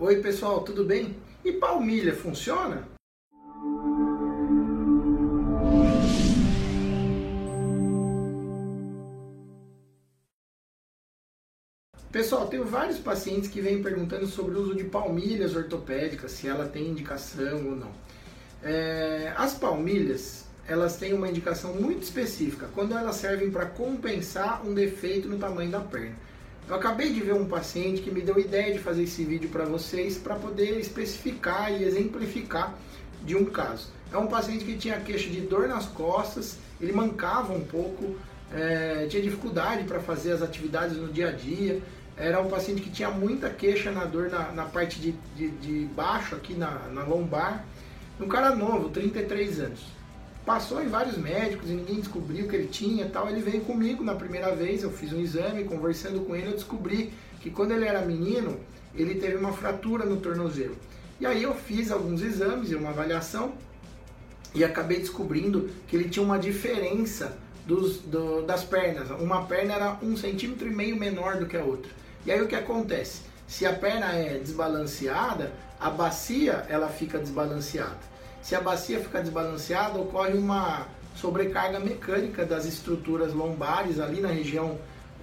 Oi pessoal, tudo bem? E palmilha funciona? Pessoal, tenho vários pacientes que vêm perguntando sobre o uso de palmilhas ortopédicas, se ela tem indicação ou não. É, as palmilhas, elas têm uma indicação muito específica, quando elas servem para compensar um defeito no tamanho da perna. Eu acabei de ver um paciente que me deu ideia de fazer esse vídeo para vocês para poder especificar e exemplificar de um caso. É um paciente que tinha queixa de dor nas costas, ele mancava um pouco, é, tinha dificuldade para fazer as atividades no dia a dia. Era um paciente que tinha muita queixa na dor na, na parte de, de, de, baixo, aqui na, na lombar. Um cara novo, 33 anos passou em vários médicos e ninguém descobriu o que ele tinha tal. Ele veio comigo na primeira vez, eu fiz um exame, conversando com ele, eu descobri que quando ele era menino, ele teve uma fratura no tornozelo. E aí eu fiz alguns exames e uma avaliação e acabei descobrindo que ele tinha uma diferença dos, do, das pernas. Uma perna era um centímetro e meio menor do que a outra. E aí o que acontece? Se a perna é desbalanceada, a bacia ela fica desbalanceada. Se a bacia ficar desbalanceada, ocorre uma sobrecarga mecânica das estruturas lombares ali na região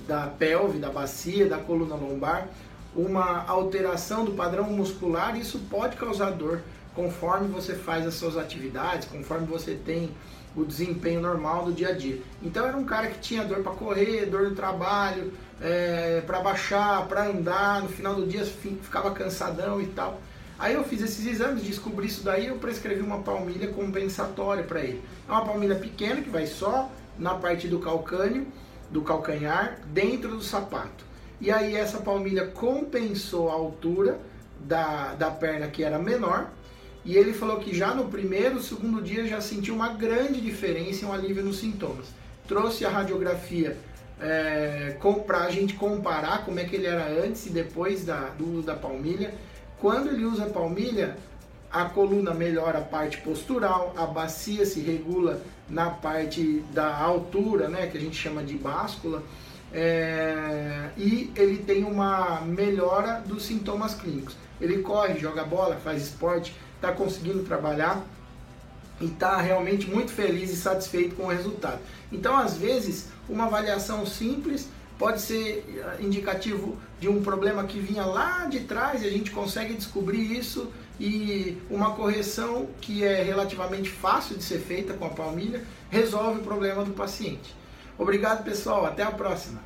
da pelve, da bacia, da coluna lombar, uma alteração do padrão muscular, isso pode causar dor conforme você faz as suas atividades, conforme você tem o desempenho normal do dia a dia. Então era um cara que tinha dor para correr, dor no trabalho, é, para baixar, para andar, no final do dia ficava cansadão e tal. Aí eu fiz esses exames, descobri isso daí, eu prescrevi uma palmilha compensatória para ele. É uma palmilha pequena que vai só na parte do calcânio, do calcanhar, dentro do sapato. E aí essa palmilha compensou a altura da, da perna que era menor. E ele falou que já no primeiro, segundo dia já sentiu uma grande diferença e um alívio nos sintomas. Trouxe a radiografia é, para a gente comparar como é que ele era antes e depois da, do uso da palmilha. Quando ele usa palmilha, a coluna melhora a parte postural, a bacia se regula na parte da altura, né, que a gente chama de báscula, é, e ele tem uma melhora dos sintomas clínicos. Ele corre, joga bola, faz esporte, está conseguindo trabalhar e está realmente muito feliz e satisfeito com o resultado. Então, às vezes, uma avaliação simples pode ser indicativo de um problema que vinha lá de trás e a gente consegue descobrir isso e uma correção que é relativamente fácil de ser feita com a palmilha resolve o problema do paciente. Obrigado pessoal, até a próxima.